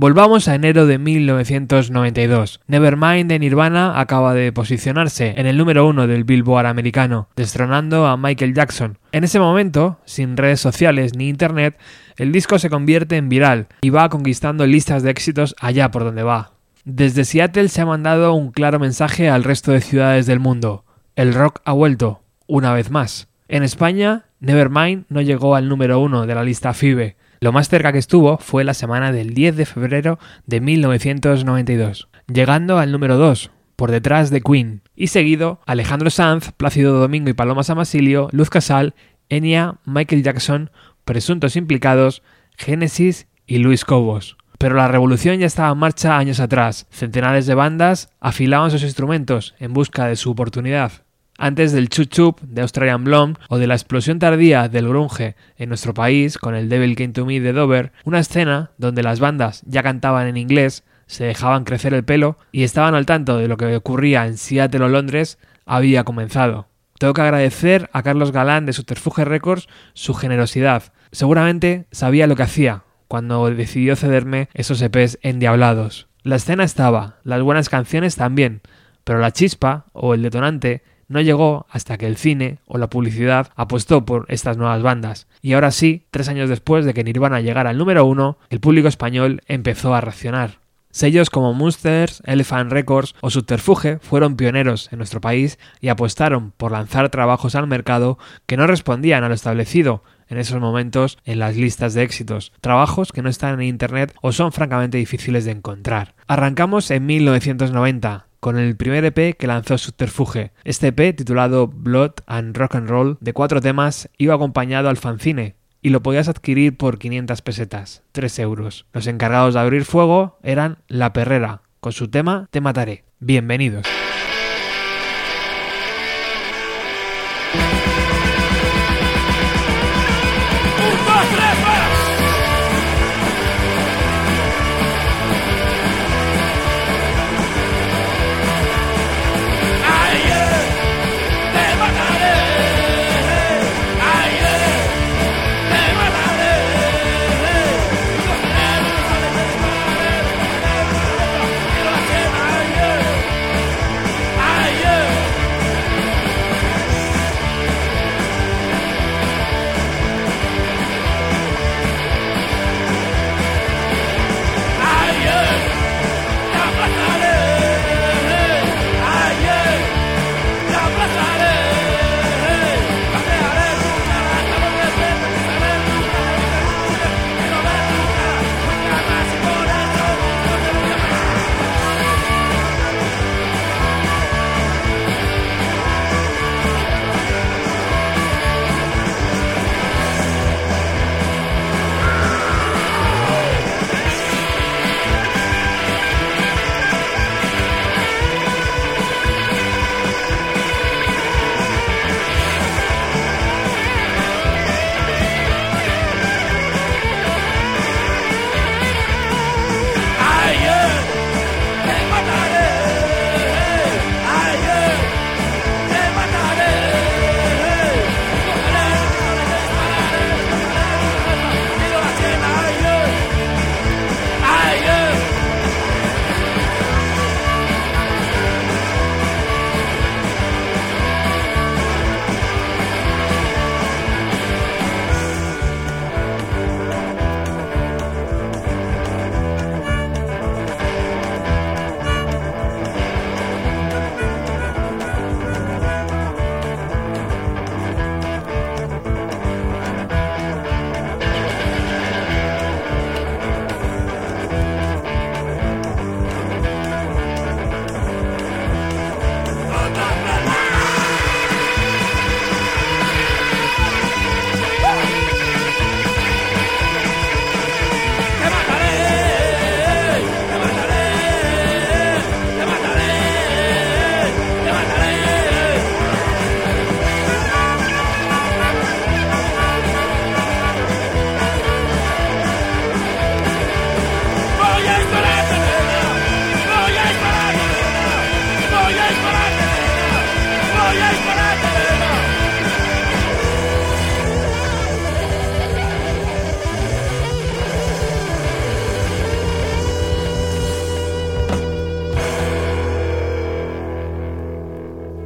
Volvamos a enero de 1992. Nevermind de Nirvana acaba de posicionarse en el número uno del Billboard americano, destronando a Michael Jackson. En ese momento, sin redes sociales ni internet, el disco se convierte en viral y va conquistando listas de éxitos allá por donde va. Desde Seattle se ha mandado un claro mensaje al resto de ciudades del mundo. El rock ha vuelto, una vez más. En España, Nevermind no llegó al número uno de la lista FIBE, lo más cerca que estuvo fue la semana del 10 de febrero de 1992, llegando al número 2, por detrás de Queen, y seguido Alejandro Sanz, Plácido Domingo y Paloma Samasilio, Luz Casal, Enya, Michael Jackson, Presuntos Implicados, Genesis y Luis Cobos. Pero la revolución ya estaba en marcha años atrás. Centenares de bandas afilaban sus instrumentos en busca de su oportunidad. Antes del chup chup de Australian Blonde o de la explosión tardía del grunge en nuestro país con el Devil Came to Me de Dover, una escena donde las bandas ya cantaban en inglés, se dejaban crecer el pelo y estaban al tanto de lo que ocurría en Seattle o Londres, había comenzado. Tengo que agradecer a Carlos Galán de Subterfuge Records su generosidad. Seguramente sabía lo que hacía cuando decidió cederme esos EPs endiablados. La escena estaba, las buenas canciones también, pero la chispa o el detonante no llegó hasta que el cine o la publicidad apostó por estas nuevas bandas. Y ahora sí, tres años después de que Nirvana llegara al número uno, el público español empezó a reaccionar. Sellos como Monsters, Elephant Records o Subterfuge fueron pioneros en nuestro país y apostaron por lanzar trabajos al mercado que no respondían a lo establecido en esos momentos en las listas de éxitos, trabajos que no están en internet o son francamente difíciles de encontrar. Arrancamos en 1990, con el primer EP que lanzó Subterfuge. Este EP, titulado Blood and Rock and Roll, de cuatro temas, iba acompañado al fanzine, y lo podías adquirir por 500 pesetas, 3 euros. Los encargados de abrir fuego eran La Perrera, con su tema Te Mataré. Bienvenidos.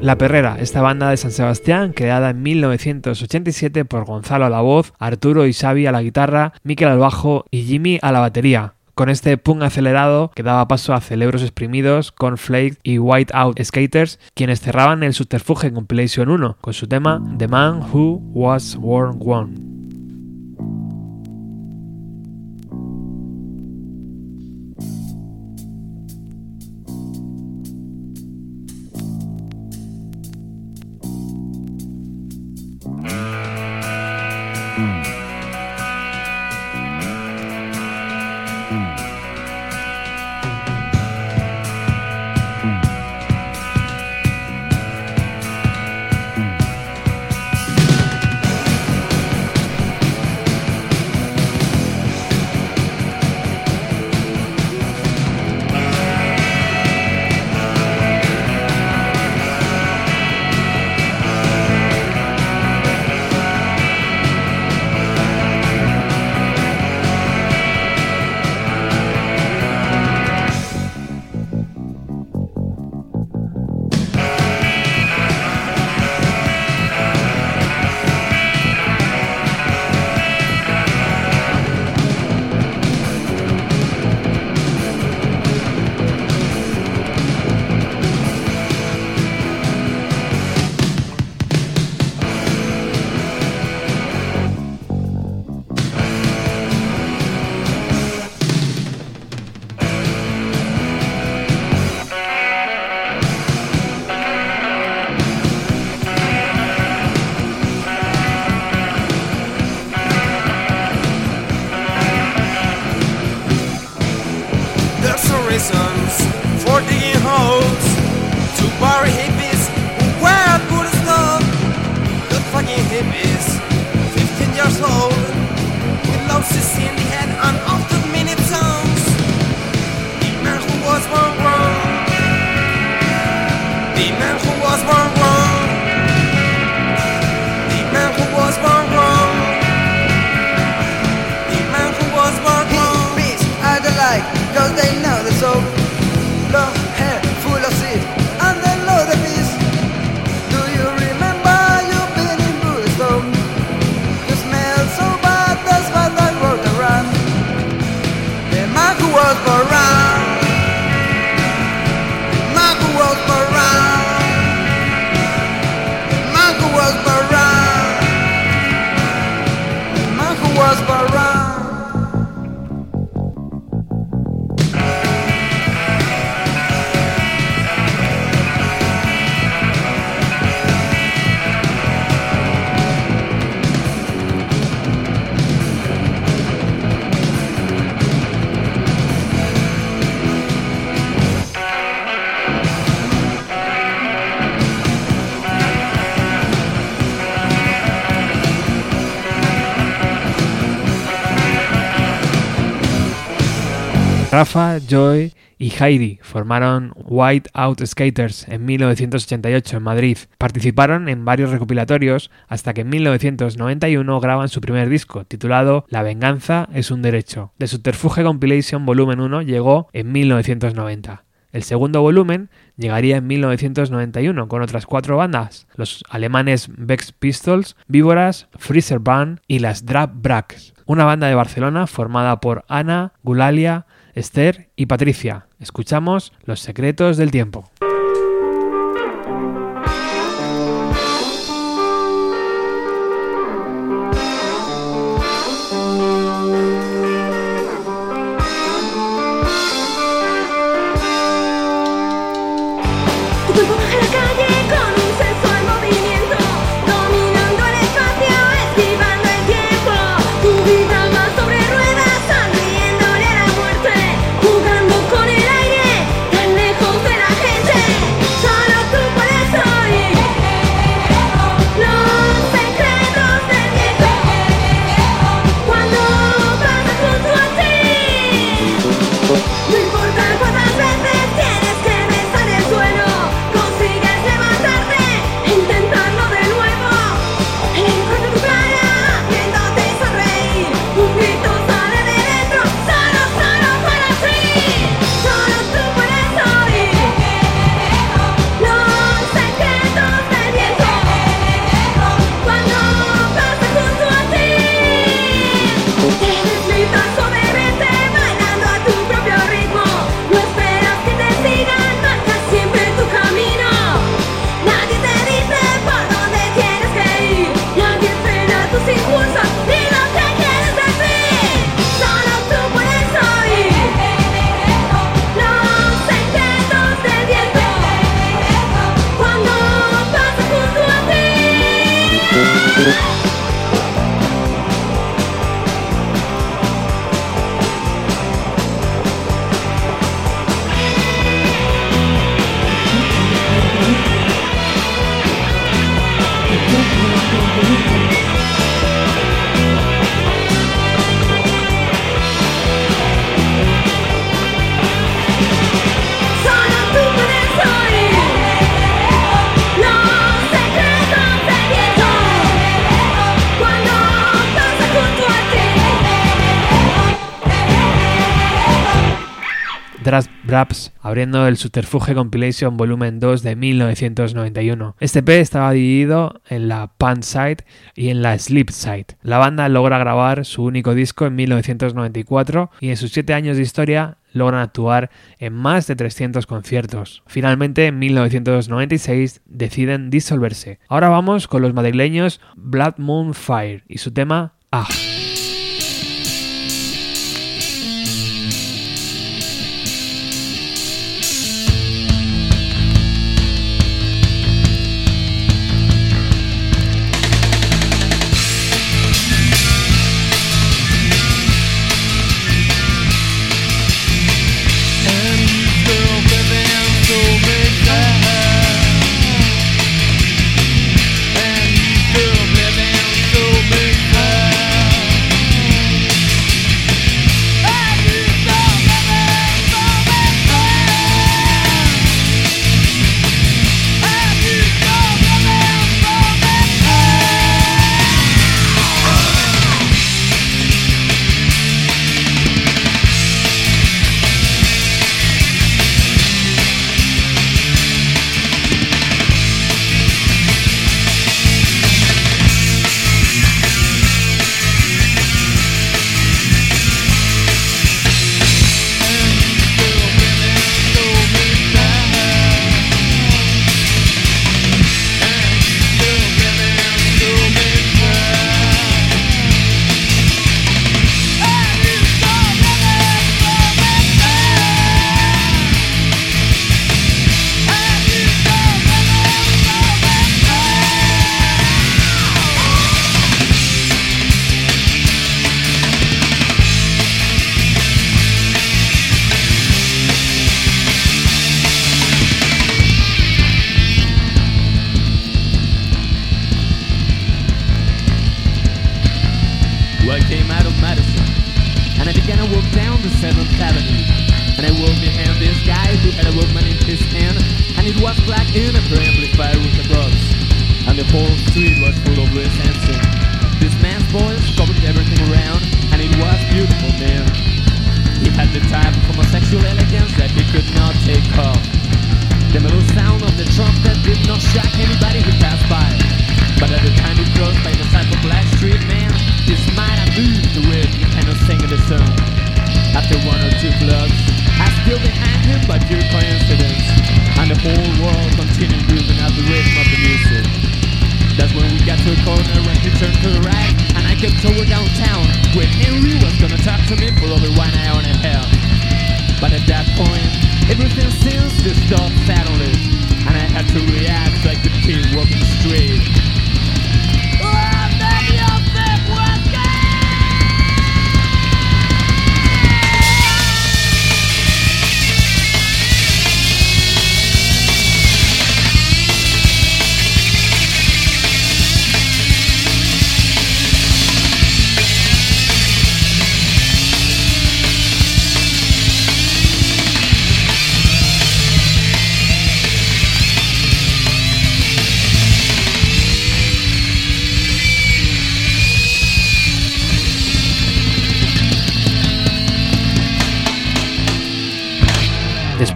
La Perrera, esta banda de San Sebastián, creada en 1987 por Gonzalo a la voz, Arturo y Xavi a la guitarra, Miquel al bajo y Jimmy a la batería. Con este punk acelerado que daba paso a Celebros Exprimidos, Cornflake y White Out Skaters, quienes cerraban el Subterfuge Compilation 1 con su tema The Man Who Was Worn One. Rafa, Joy y Heidi formaron White Out Skaters en 1988 en Madrid. Participaron en varios recopilatorios hasta que en 1991 graban su primer disco, titulado La venganza es un derecho. The Subterfuge Compilation Volumen 1 llegó en 1990. El segundo volumen llegaría en 1991 con otras cuatro bandas, los alemanes Vex Pistols, Víboras, Freezer Band y las Drap Bracks, una banda de Barcelona formada por Ana, Gulalia, Esther y Patricia. Escuchamos Los secretos del tiempo. Braps, abriendo el Subterfuge Compilation Volumen 2 de 1991. Este EP estaba dividido en la Pan Side y en la Sleep Side. La banda logra grabar su único disco en 1994 y en sus 7 años de historia logran actuar en más de 300 conciertos. Finalmente, en 1996 deciden disolverse. Ahora vamos con los madrileños Blood Moon Fire y su tema Ah.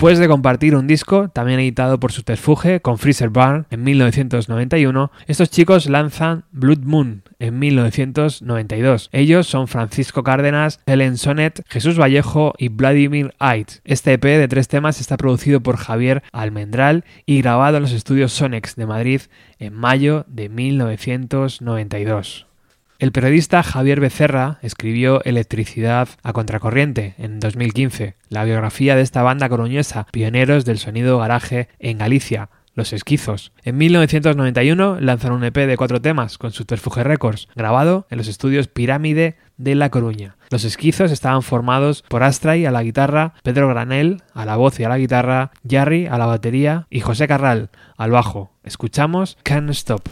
Después de compartir un disco, también editado por Subterfuge, con Freezer Barn en 1991, estos chicos lanzan Blood Moon en 1992. Ellos son Francisco Cárdenas, Helen Sonnet, Jesús Vallejo y Vladimir Ait. Este EP de tres temas está producido por Javier Almendral y grabado en los estudios Sonex de Madrid en mayo de 1992. El periodista Javier Becerra escribió Electricidad a Contracorriente en 2015, la biografía de esta banda coruñesa, pioneros del sonido garaje en Galicia, Los Esquizos. En 1991 lanzaron un EP de cuatro temas con Subterfuge Records, grabado en los estudios Pirámide de La Coruña. Los Esquizos estaban formados por Astray a la guitarra, Pedro Granel a la voz y a la guitarra, Jarry a la batería y José Carral al bajo. Escuchamos Can't Stop.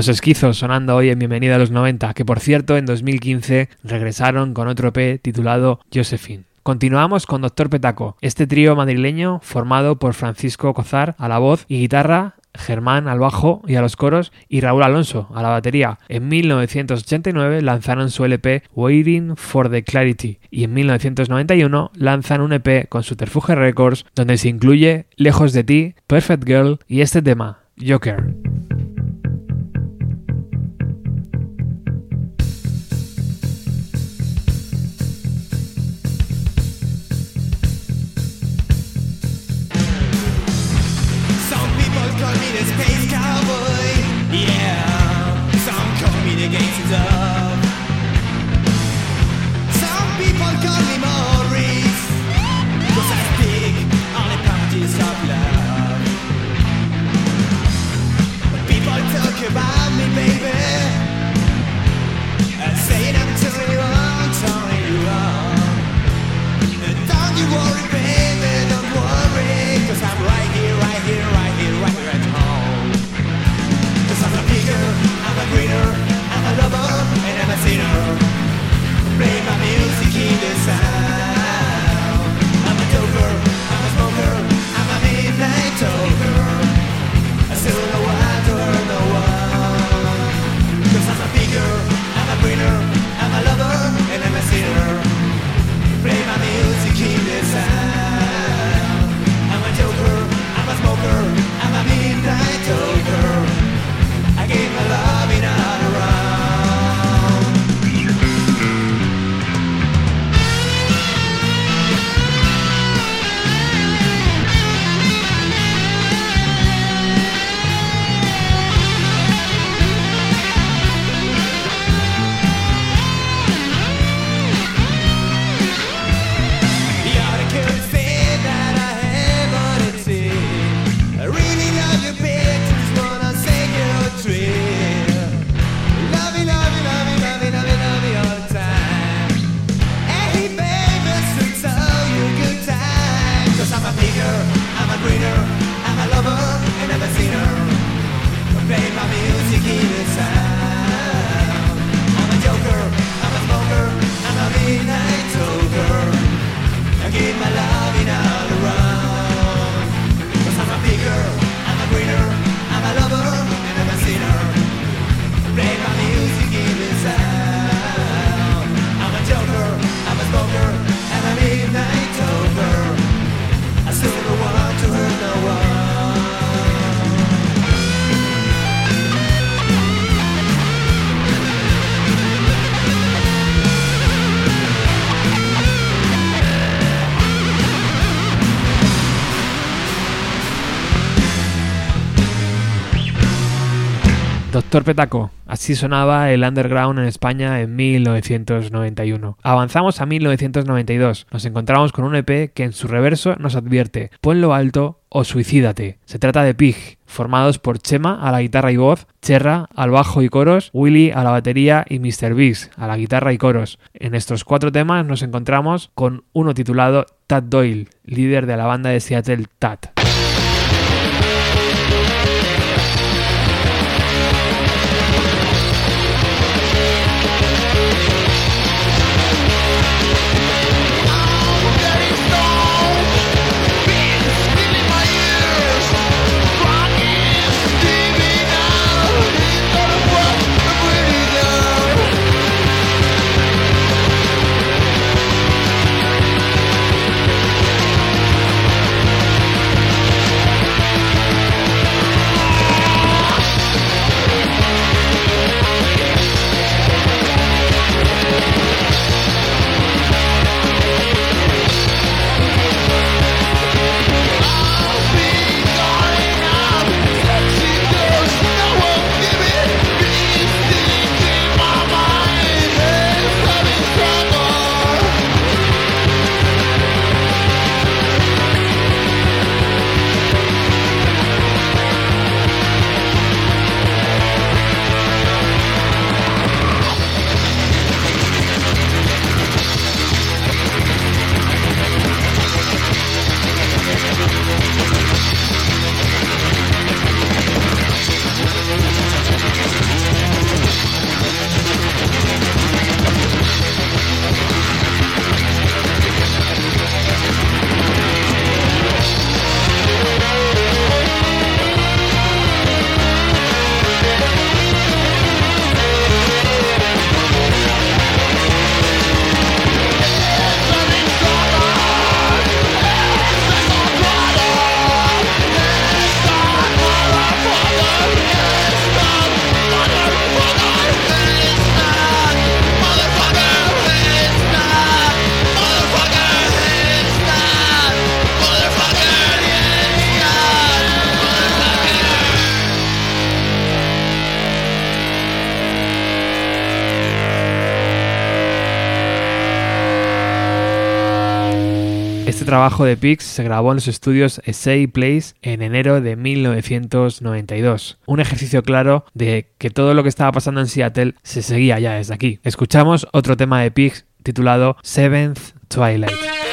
Los esquizos sonando hoy en Bienvenida a los 90, que por cierto en 2015 regresaron con otro P titulado Josephine. Continuamos con Doctor Petaco, este trío madrileño formado por Francisco Cozar a la voz y guitarra, Germán al bajo y a los coros y Raúl Alonso a la batería. En 1989 lanzaron su LP Waiting for the Clarity y en 1991 lanzan un EP con Subterfuge Records donde se incluye Lejos de ti, Perfect Girl y este tema, Joker. Torpetaco. Así sonaba el underground en España en 1991. Avanzamos a 1992. Nos encontramos con un EP que en su reverso nos advierte: ponlo alto o suicídate. Se trata de Pig, formados por Chema a la guitarra y voz, Cherra al bajo y coros, Willy a la batería y Mr. Biggs a la guitarra y coros. En estos cuatro temas nos encontramos con uno titulado Tad Doyle, líder de la banda de Seattle Tat. Trabajo de Pix se grabó en los estudios Essay Place en enero de 1992. Un ejercicio claro de que todo lo que estaba pasando en Seattle se seguía ya desde aquí. Escuchamos otro tema de Pix titulado Seventh Twilight.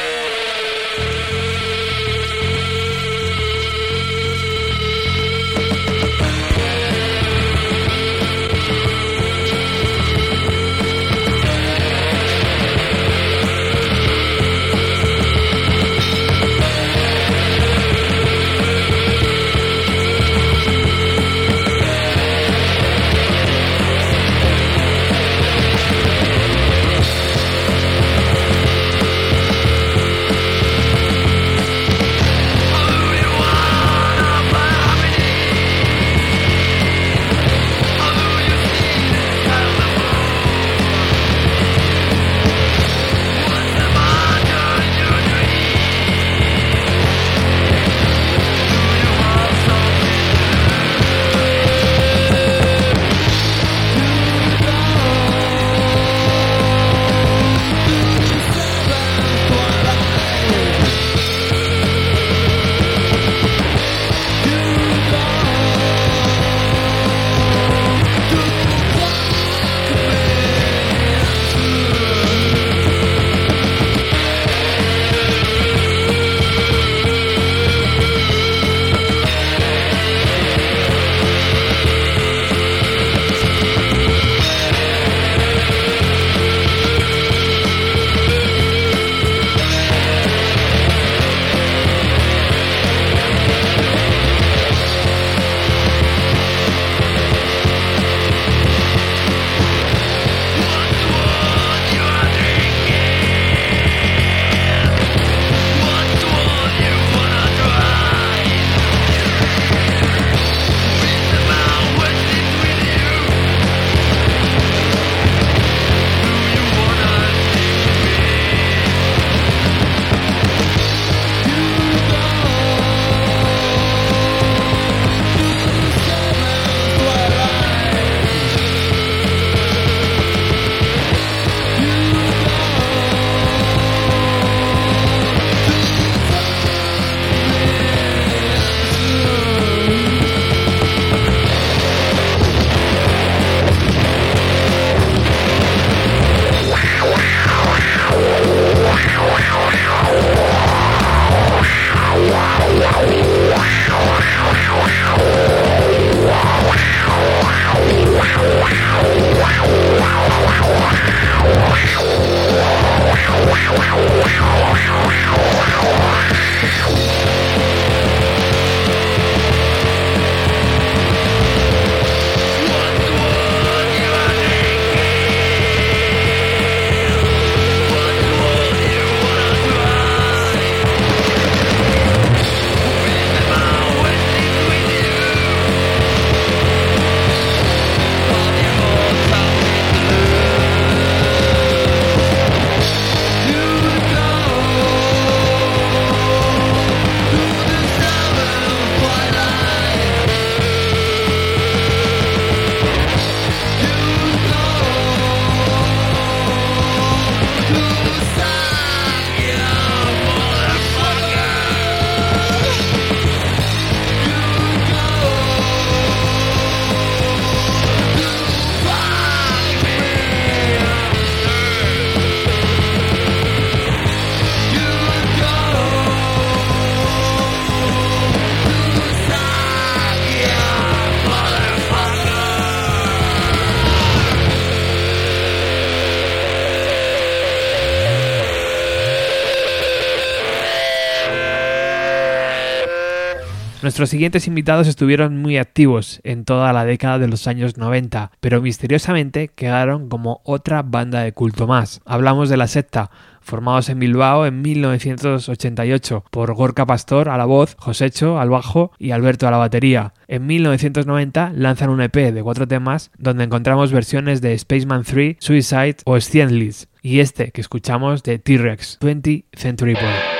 Nuestros siguientes invitados estuvieron muy activos en toda la década de los años 90, pero misteriosamente quedaron como otra banda de culto más. Hablamos de la secta, formados en Bilbao en 1988 por Gorka Pastor a la voz, Josecho al bajo y Alberto a la batería. En 1990 lanzan un EP de cuatro temas donde encontramos versiones de Spaceman 3, Suicide o Stienlis y este que escuchamos de T-Rex, 20th Century Boy.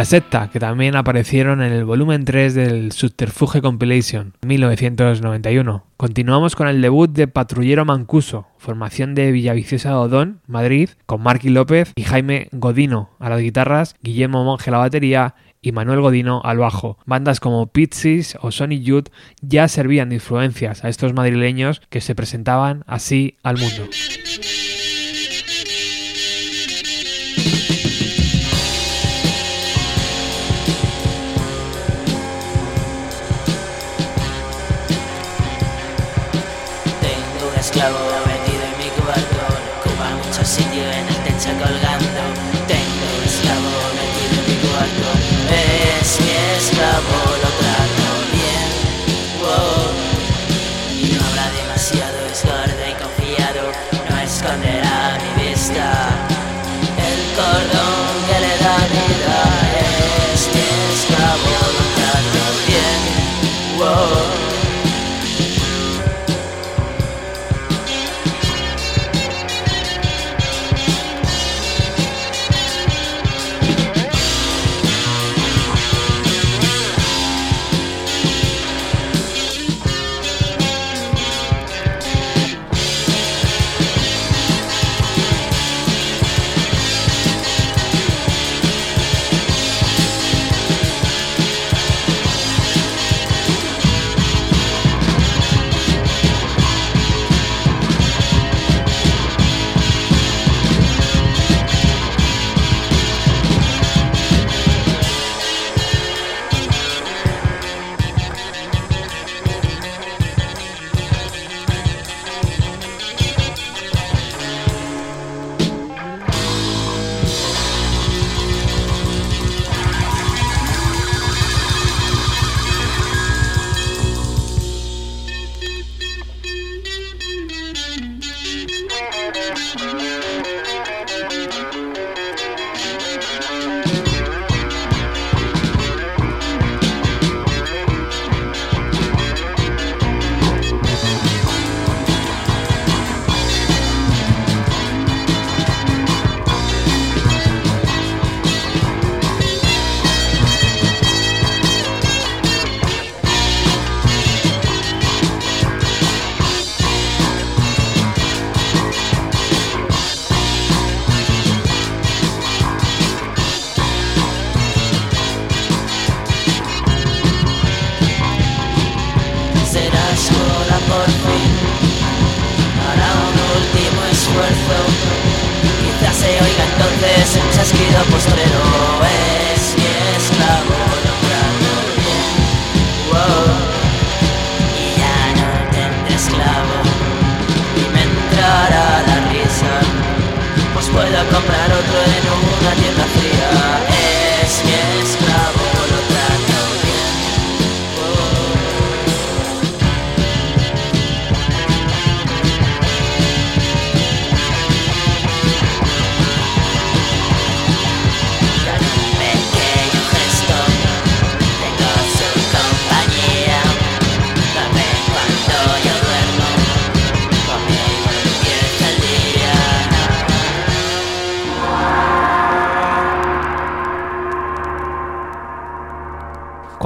La secta, que también aparecieron en el volumen 3 del Subterfuge Compilation 1991. Continuamos con el debut de Patrullero Mancuso, formación de Villaviciosa Odón, Madrid, con Marky López y Jaime Godino a las guitarras, Guillermo Monge a la batería y Manuel Godino al bajo. Bandas como Pixies o Sonic Youth ya servían de influencias a estos madrileños que se presentaban así al mundo. Esclavo metido en mi cuarto, ocupa mucho sitio en el techo colgando. Tengo un esclavo metido en mi cuarto, es mi esclavo, lo trato bien. Wow. Y no habrá demasiado, es gordo y confiado, no esconderá mi vista. El cordón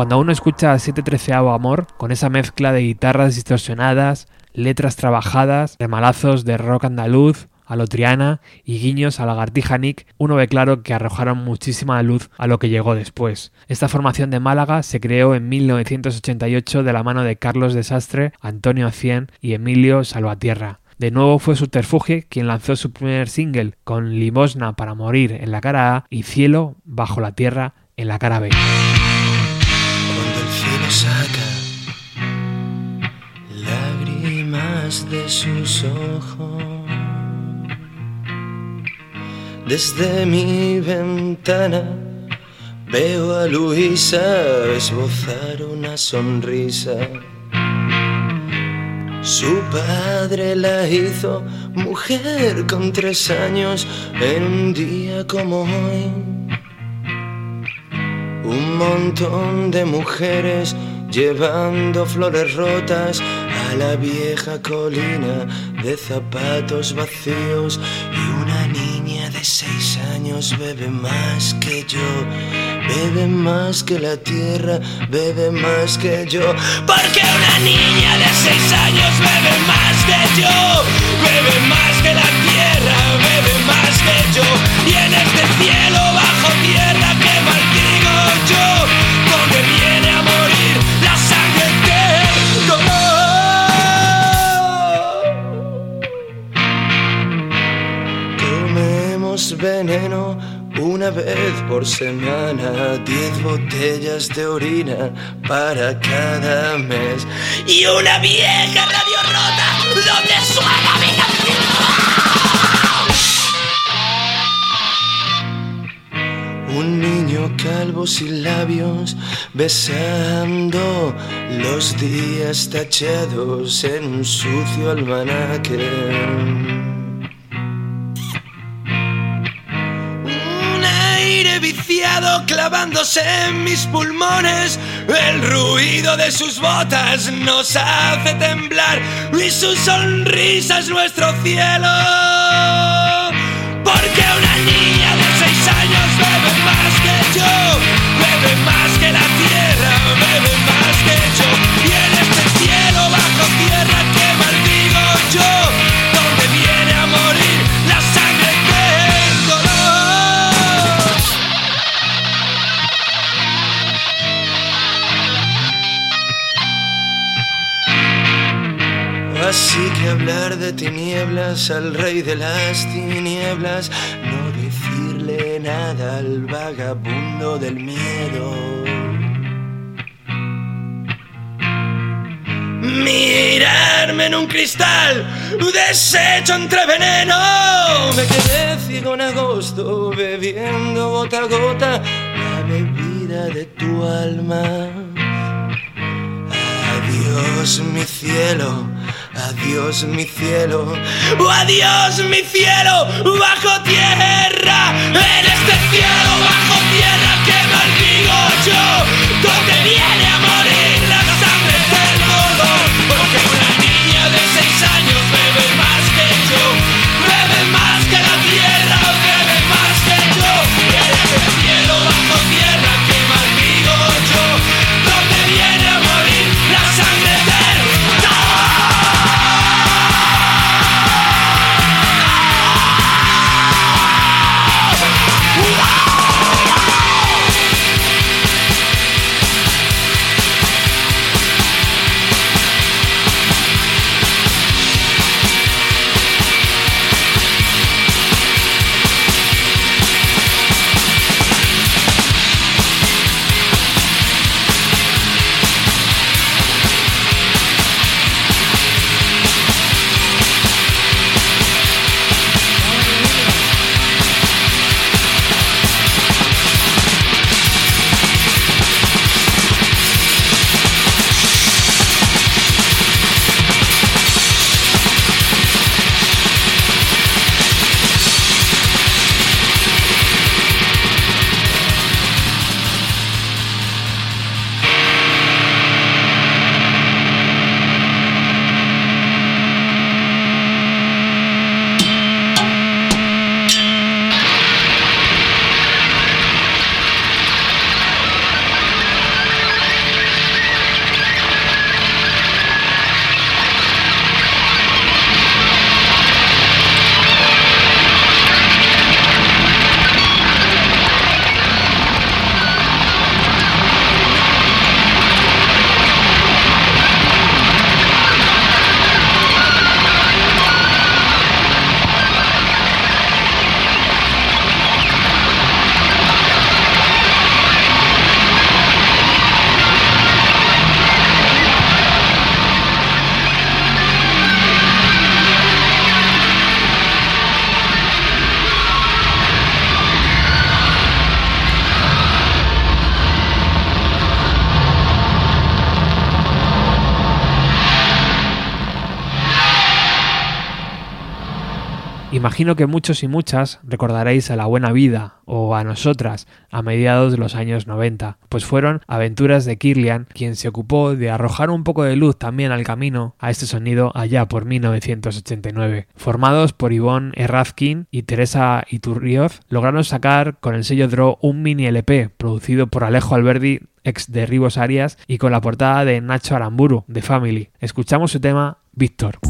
Cuando uno escucha 713 Amor, con esa mezcla de guitarras distorsionadas, letras trabajadas, remalazos de rock andaluz, a lo Triana y guiños a Lagartija Nick, uno ve claro que arrojaron muchísima luz a lo que llegó después. Esta formación de Málaga se creó en 1988 de la mano de Carlos Desastre, Antonio Cien y Emilio Salvatierra. De nuevo fue Subterfuge quien lanzó su primer single con Limosna para morir en la cara A y Cielo bajo la tierra en la cara B saca lágrimas de sus ojos. Desde mi ventana veo a Luisa esbozar una sonrisa. Su padre la hizo mujer con tres años en un día como hoy. Un montón de mujeres llevando flores rotas a la vieja colina de zapatos vacíos y una niña de seis años bebe más que yo, bebe más que la tierra, bebe más que yo. Porque una niña de seis años bebe más que yo, bebe más que la tierra, bebe más que yo. Y en este cielo bajo tierra que maldigo yo, donde veneno una vez por semana, diez botellas de orina para cada mes. Y una vieja radio rota donde suena mi Un niño calvo sin labios besando los días tachados en un sucio almanaque. Clavándose en mis pulmones. El ruido de sus botas nos hace temblar y su sonrisa es nuestro cielo. Porque una niña de seis años bebe más que yo, bebe más que la tierra, bebe más que Así que hablar de tinieblas al rey de las tinieblas, no decirle nada al vagabundo del miedo. Mirarme en un cristal, deshecho entre veneno. Me quedé ciego en agosto, bebiendo gota a gota la bebida de tu alma. Adiós mi cielo, adiós mi cielo, oh, adiós mi cielo. Bajo tierra, en este cielo. Bajo tierra que maldigo yo, donde viene a morir Imagino que muchos y muchas recordaréis a La Buena Vida o a nosotras a mediados de los años 90, pues fueron aventuras de Kirlian quien se ocupó de arrojar un poco de luz también al camino a este sonido allá por 1989. Formados por Yvonne Errazkin y Teresa Iturrioz, lograron sacar con el sello Draw un mini LP producido por Alejo Alberdi ex de Ribos Arias y con la portada de Nacho Aramburu de Family. Escuchamos su tema Víctor.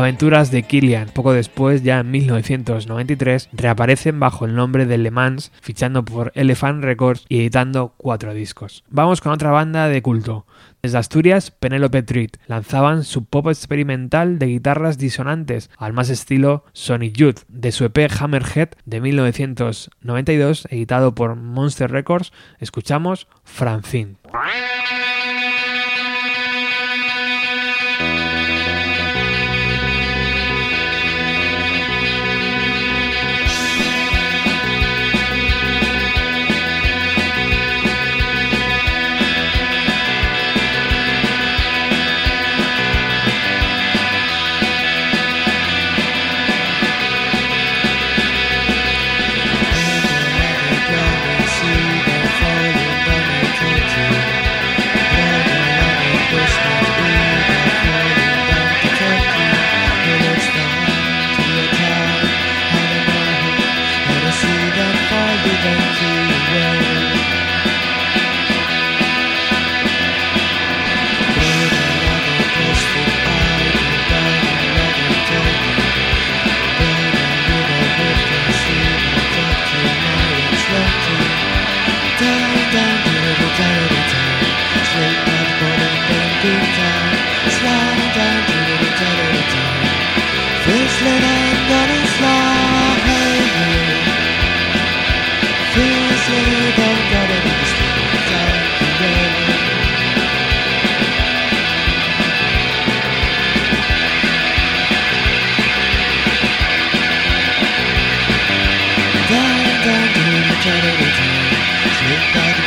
Aventuras de Killian, poco después, ya en 1993, reaparecen bajo el nombre de Le Mans, fichando por Elephant Records y editando cuatro discos. Vamos con otra banda de culto. Desde Asturias, Penelope Treat lanzaban su pop experimental de guitarras disonantes, al más estilo Sonic Youth, de su EP Hammerhead de 1992, editado por Monster Records, escuchamos Francine.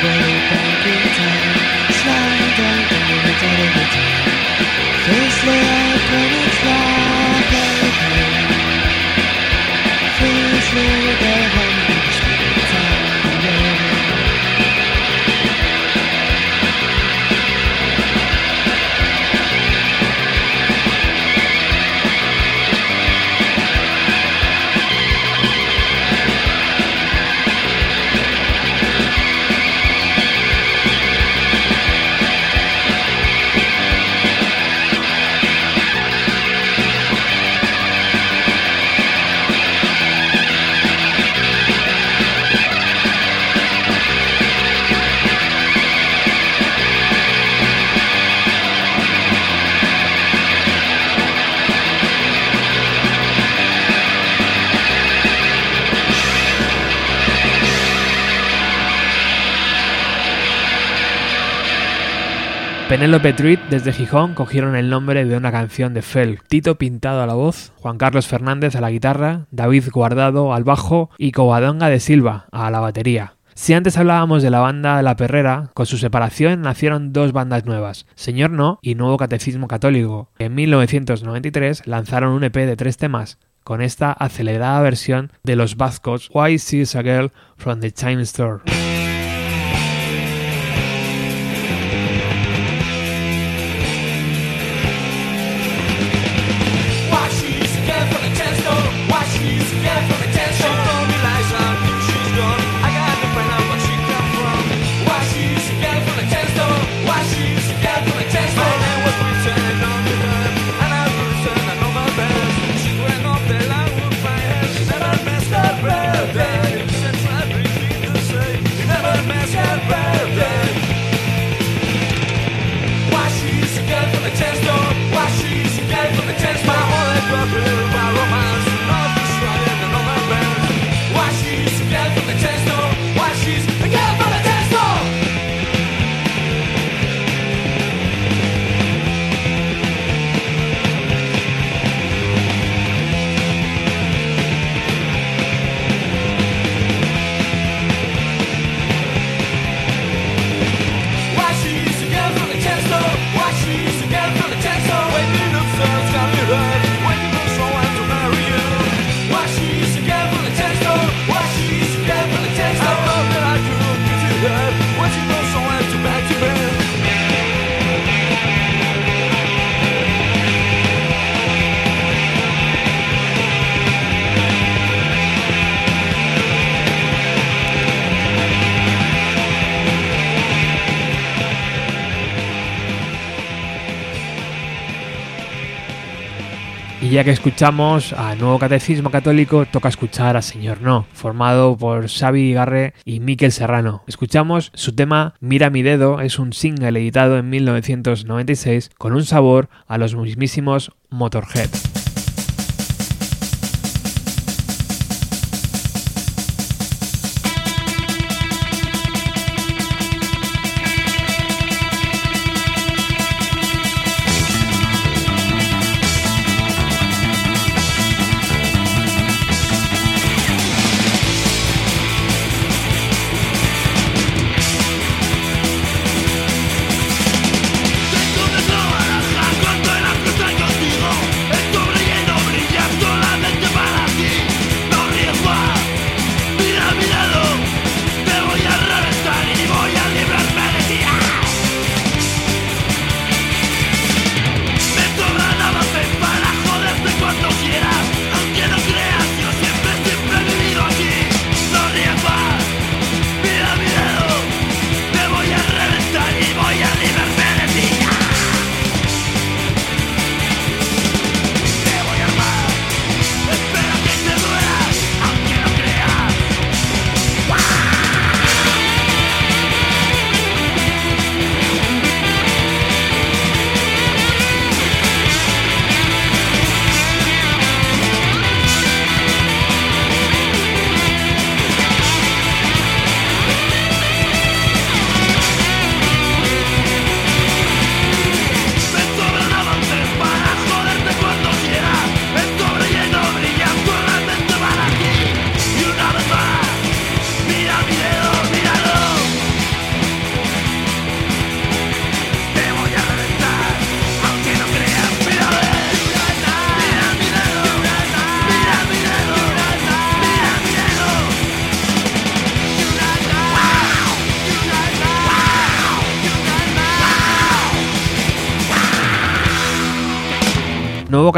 thank you. Penélope Truitt desde Gijón cogieron el nombre de una canción de Fell. Tito Pintado a la voz, Juan Carlos Fernández a la guitarra, David Guardado al bajo y Covadonga de Silva a la batería. Si antes hablábamos de la banda La Perrera, con su separación nacieron dos bandas nuevas, Señor No y Nuevo Catecismo Católico. En 1993 lanzaron un EP de tres temas, con esta acelerada versión de los vascos Why Sees a Girl from the Time Store. Y ya que escuchamos a Nuevo Catecismo Católico, toca escuchar a Señor No, formado por Xavi Garre y Miquel Serrano. Escuchamos su tema Mira mi dedo, es un single editado en 1996 con un sabor a los mismísimos Motorhead.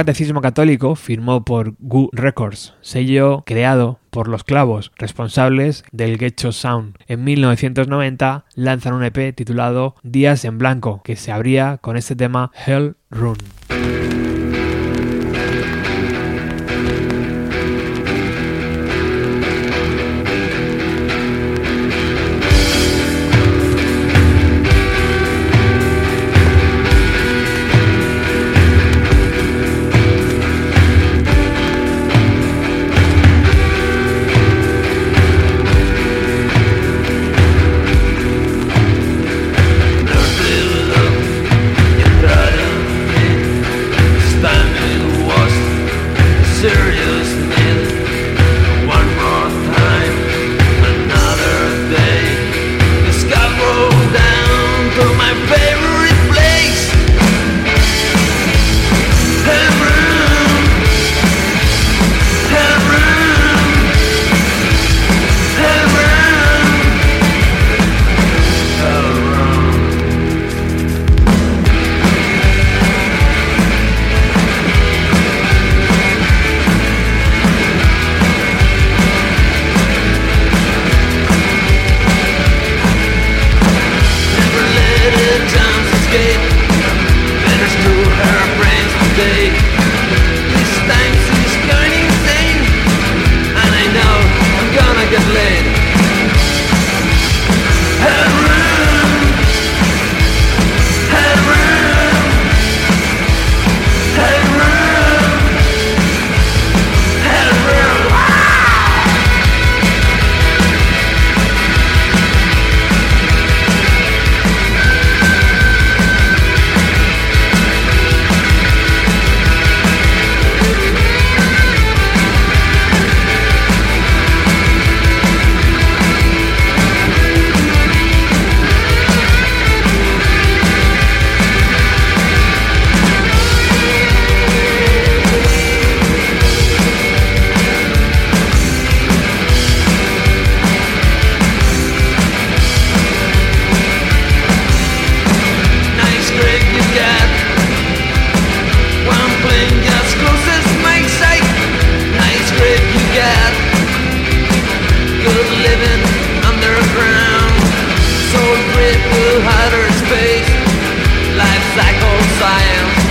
Catecismo Católico firmó por Goo Records, sello creado por los clavos responsables del Getcho Sound. En 1990 lanzan un EP titulado Días en Blanco, que se abría con este tema Hell Run. Los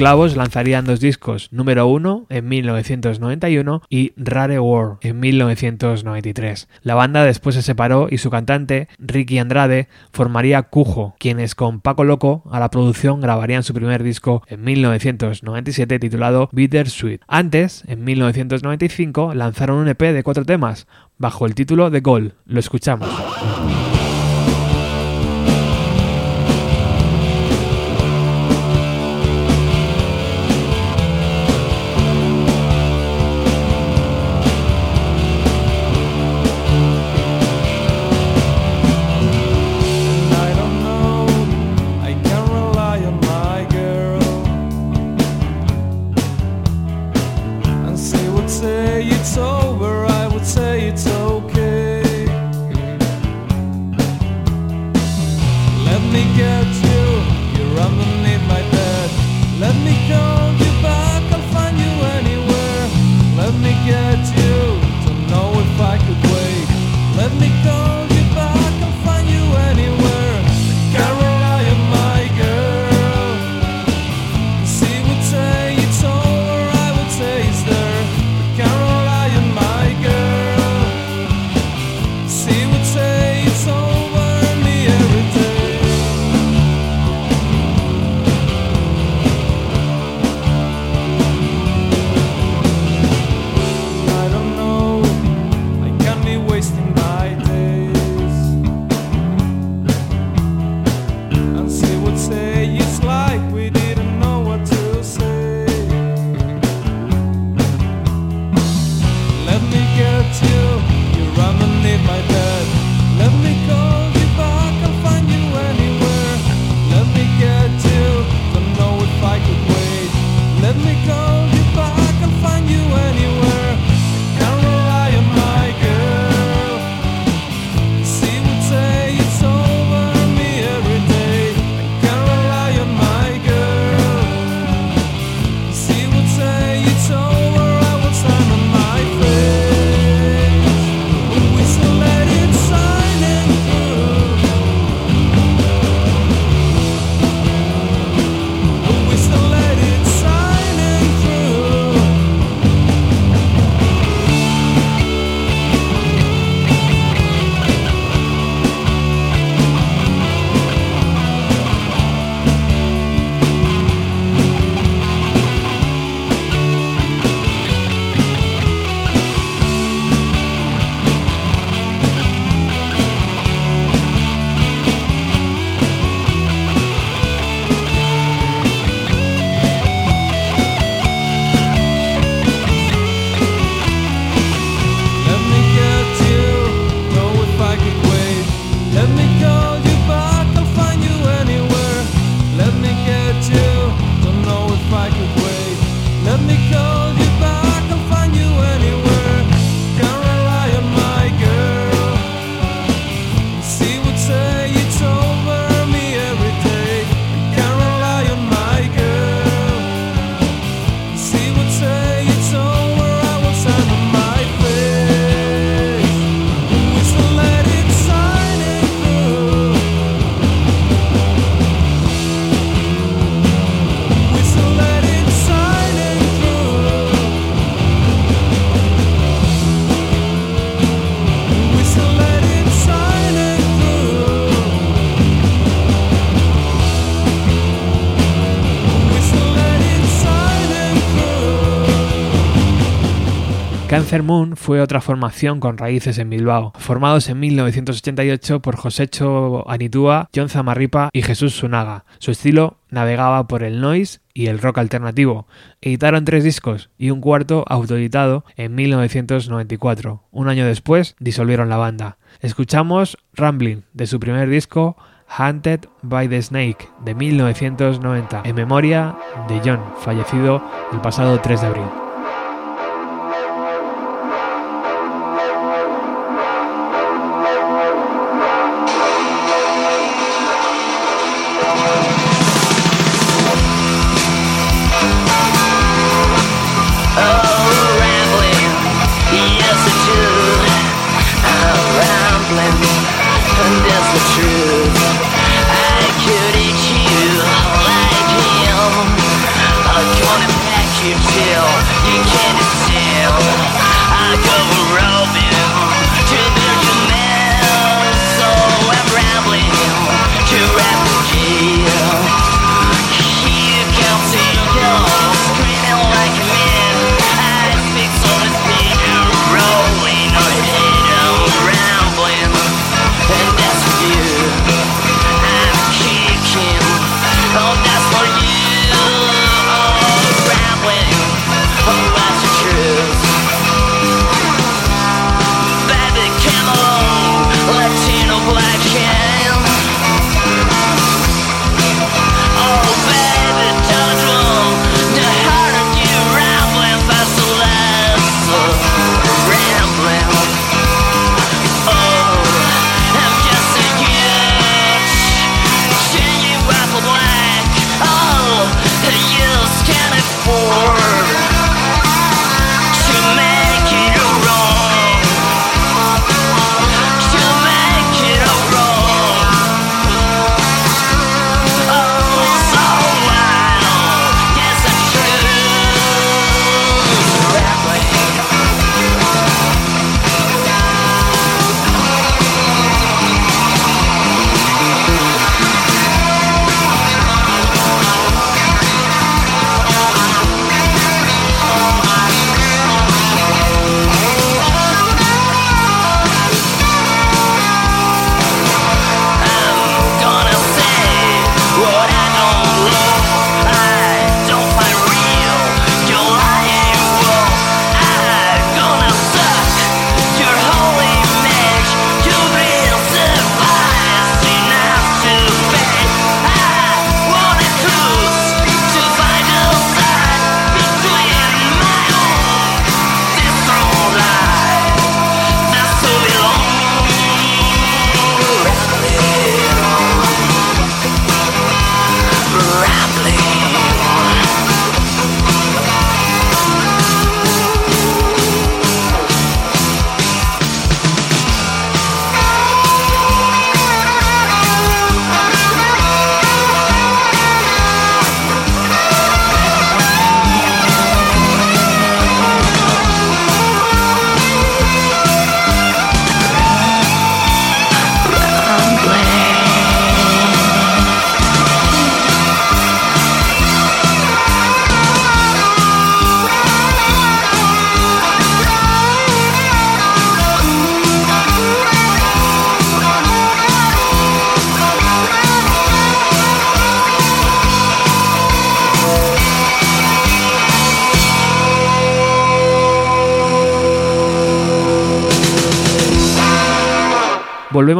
Clavos lanzarían dos discos, número uno en 1991 y Rare World en 1993. La banda después se separó y su cantante, Ricky Andrade, formaría Cujo, quienes con Paco Loco a la producción grabarían su primer disco en 1997 titulado Bittersweet. Antes, en 1995, lanzaron un EP de cuatro temas, bajo el título de Gol. Lo escuchamos. Desert Moon fue otra formación con raíces en Bilbao, formados en 1988 por Josecho Anitúa, John Zamarripa y Jesús Sunaga. Su estilo navegaba por el noise y el rock alternativo. Editaron tres discos y un cuarto autoeditado en 1994. Un año después disolvieron la banda. Escuchamos Rambling de su primer disco Hunted by the Snake de 1990 en memoria de John, fallecido el pasado 3 de abril.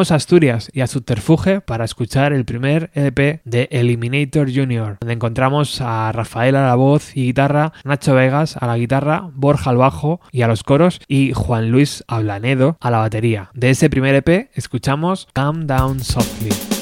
A Asturias y a Subterfuge para escuchar el primer EP de Eliminator Jr., donde encontramos a Rafael a la voz y guitarra, Nacho Vegas a la guitarra, Borja al bajo y a los coros y Juan Luis Ablanedo a la batería. De ese primer EP escuchamos Calm Down Softly.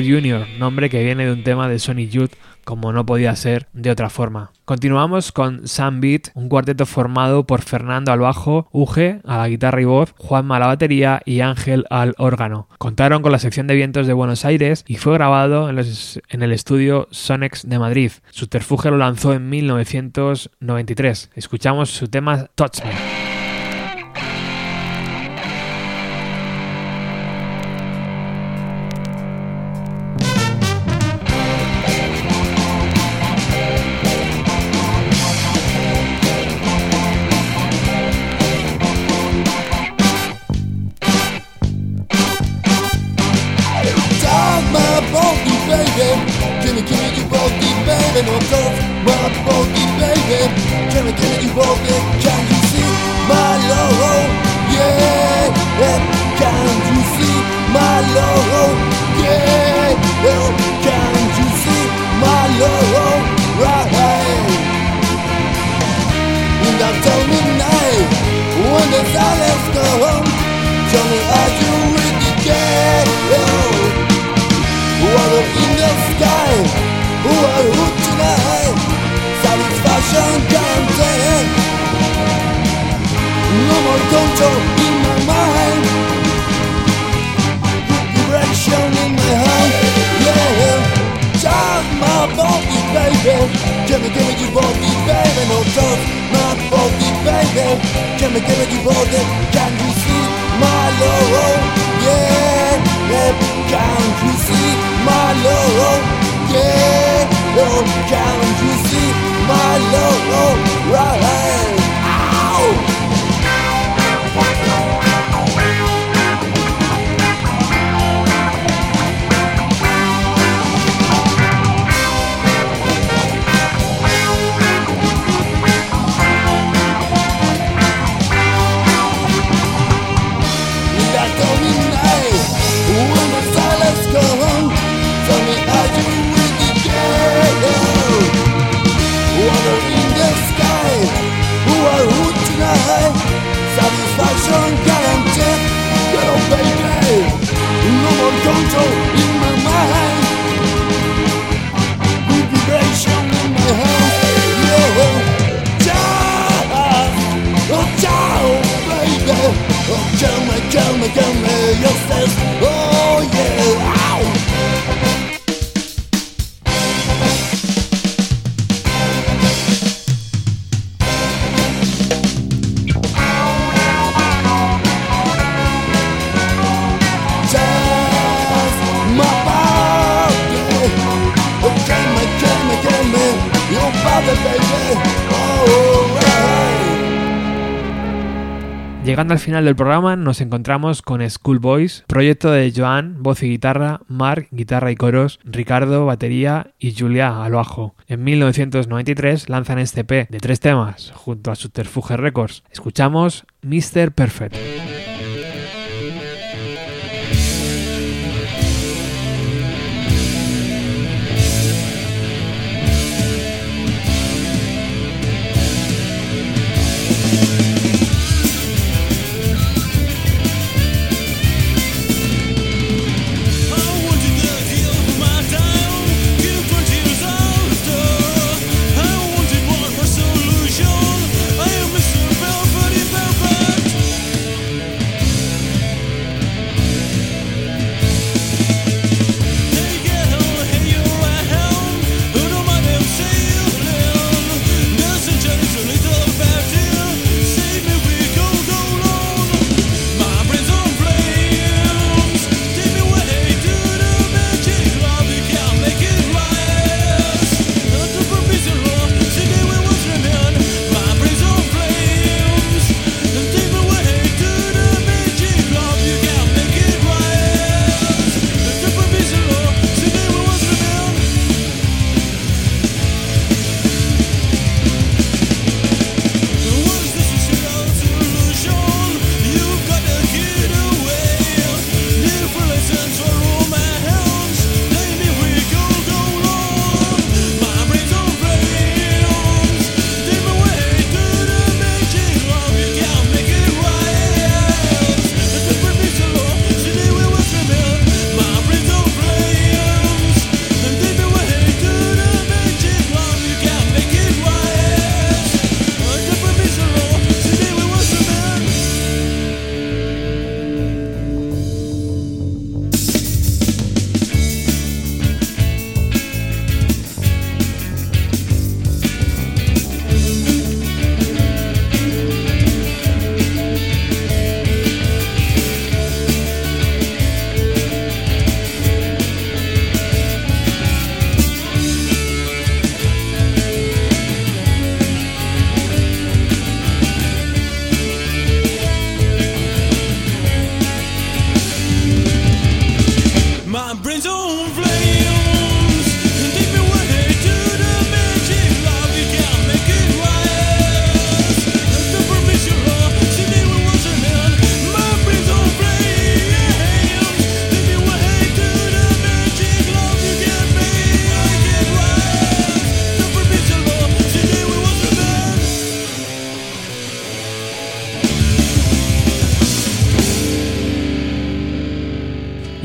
Jr., nombre que viene de un tema de Sonic Youth, como no podía ser de otra forma. Continuamos con Sam Beat, un cuarteto formado por Fernando al bajo, Uge a la guitarra y voz, Juanma a la batería y Ángel al órgano. Contaron con la sección de vientos de Buenos Aires y fue grabado en el estudio Sonex de Madrid. Subterfuge lo lanzó en 1993. Escuchamos su tema Touch Me. Can we give it you both? Can you see my love? Llegando al final del programa nos encontramos con Schoolboys, proyecto de Joan, voz y guitarra, Mark, guitarra y coros, Ricardo, batería y Julia al bajo. En 1993 lanzan este P de tres temas junto a Subterfuge Records. Escuchamos Mr. Perfect.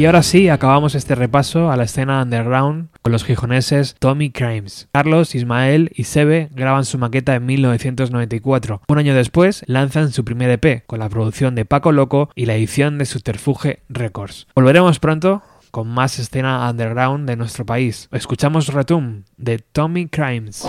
Y ahora sí, acabamos este repaso a la escena underground con los gijoneses Tommy Crimes. Carlos, Ismael y Sebe graban su maqueta en 1994. Un año después lanzan su primer EP con la producción de Paco Loco y la edición de Subterfuge Records. Volveremos pronto con más escena underground de nuestro país. Escuchamos Retum de Tommy Crimes.